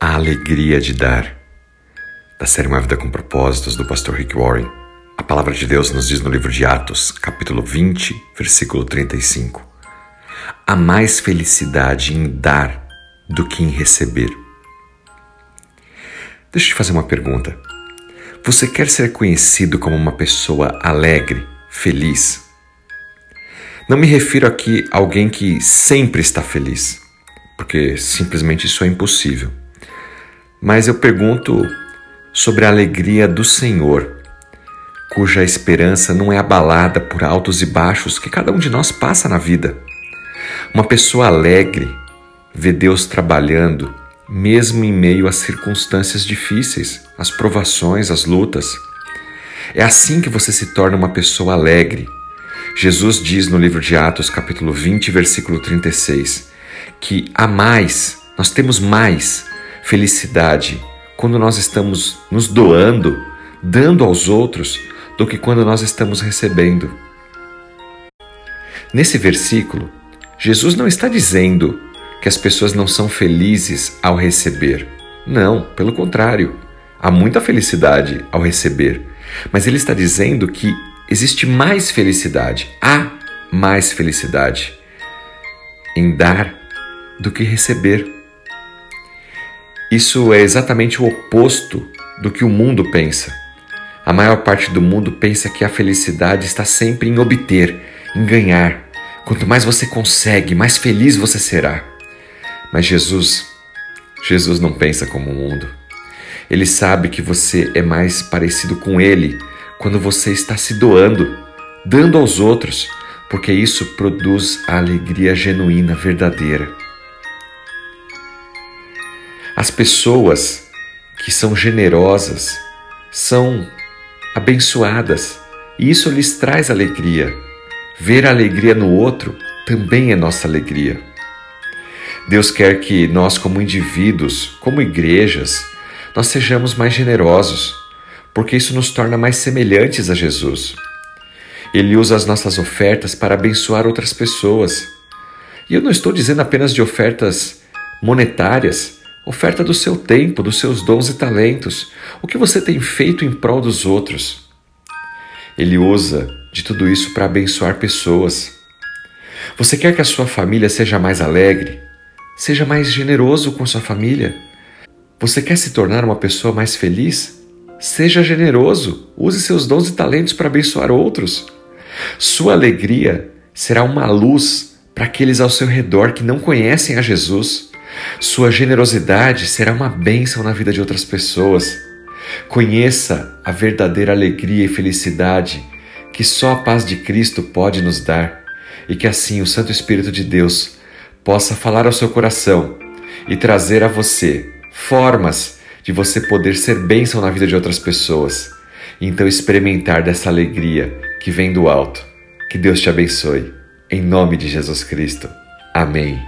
A alegria de dar. Da série Uma Vida com Propósitos, do pastor Rick Warren. A palavra de Deus nos diz no livro de Atos, capítulo 20, versículo 35. Há mais felicidade em dar do que em receber. Deixa eu te fazer uma pergunta. Você quer ser conhecido como uma pessoa alegre, feliz? Não me refiro aqui a alguém que sempre está feliz, porque simplesmente isso é impossível. Mas eu pergunto sobre a alegria do Senhor, cuja esperança não é abalada por altos e baixos que cada um de nós passa na vida. Uma pessoa alegre vê Deus trabalhando, mesmo em meio às circunstâncias difíceis, às provações, às lutas. É assim que você se torna uma pessoa alegre. Jesus diz no livro de Atos, capítulo 20, versículo 36, que há mais, nós temos mais felicidade quando nós estamos nos doando, dando aos outros, do que quando nós estamos recebendo. Nesse versículo, Jesus não está dizendo que as pessoas não são felizes ao receber. Não, pelo contrário, há muita felicidade ao receber. Mas ele está dizendo que existe mais felicidade, há mais felicidade em dar do que receber. Isso é exatamente o oposto do que o mundo pensa. A maior parte do mundo pensa que a felicidade está sempre em obter, em ganhar. Quanto mais você consegue, mais feliz você será. Mas Jesus, Jesus não pensa como o mundo. Ele sabe que você é mais parecido com ele quando você está se doando, dando aos outros, porque isso produz a alegria genuína, verdadeira. As pessoas que são generosas são abençoadas e isso lhes traz alegria. Ver a alegria no outro também é nossa alegria. Deus quer que nós, como indivíduos, como igrejas, nós sejamos mais generosos, porque isso nos torna mais semelhantes a Jesus. Ele usa as nossas ofertas para abençoar outras pessoas. E eu não estou dizendo apenas de ofertas monetárias, Oferta do seu tempo, dos seus dons e talentos. O que você tem feito em prol dos outros? Ele usa de tudo isso para abençoar pessoas. Você quer que a sua família seja mais alegre? Seja mais generoso com sua família. Você quer se tornar uma pessoa mais feliz? Seja generoso. Use seus dons e talentos para abençoar outros. Sua alegria será uma luz para aqueles ao seu redor que não conhecem a Jesus. Sua generosidade será uma bênção na vida de outras pessoas. Conheça a verdadeira alegria e felicidade que só a paz de Cristo pode nos dar e que assim o Santo Espírito de Deus possa falar ao seu coração e trazer a você formas de você poder ser bênção na vida de outras pessoas. Então experimentar dessa alegria que vem do alto. Que Deus te abençoe. Em nome de Jesus Cristo. Amém.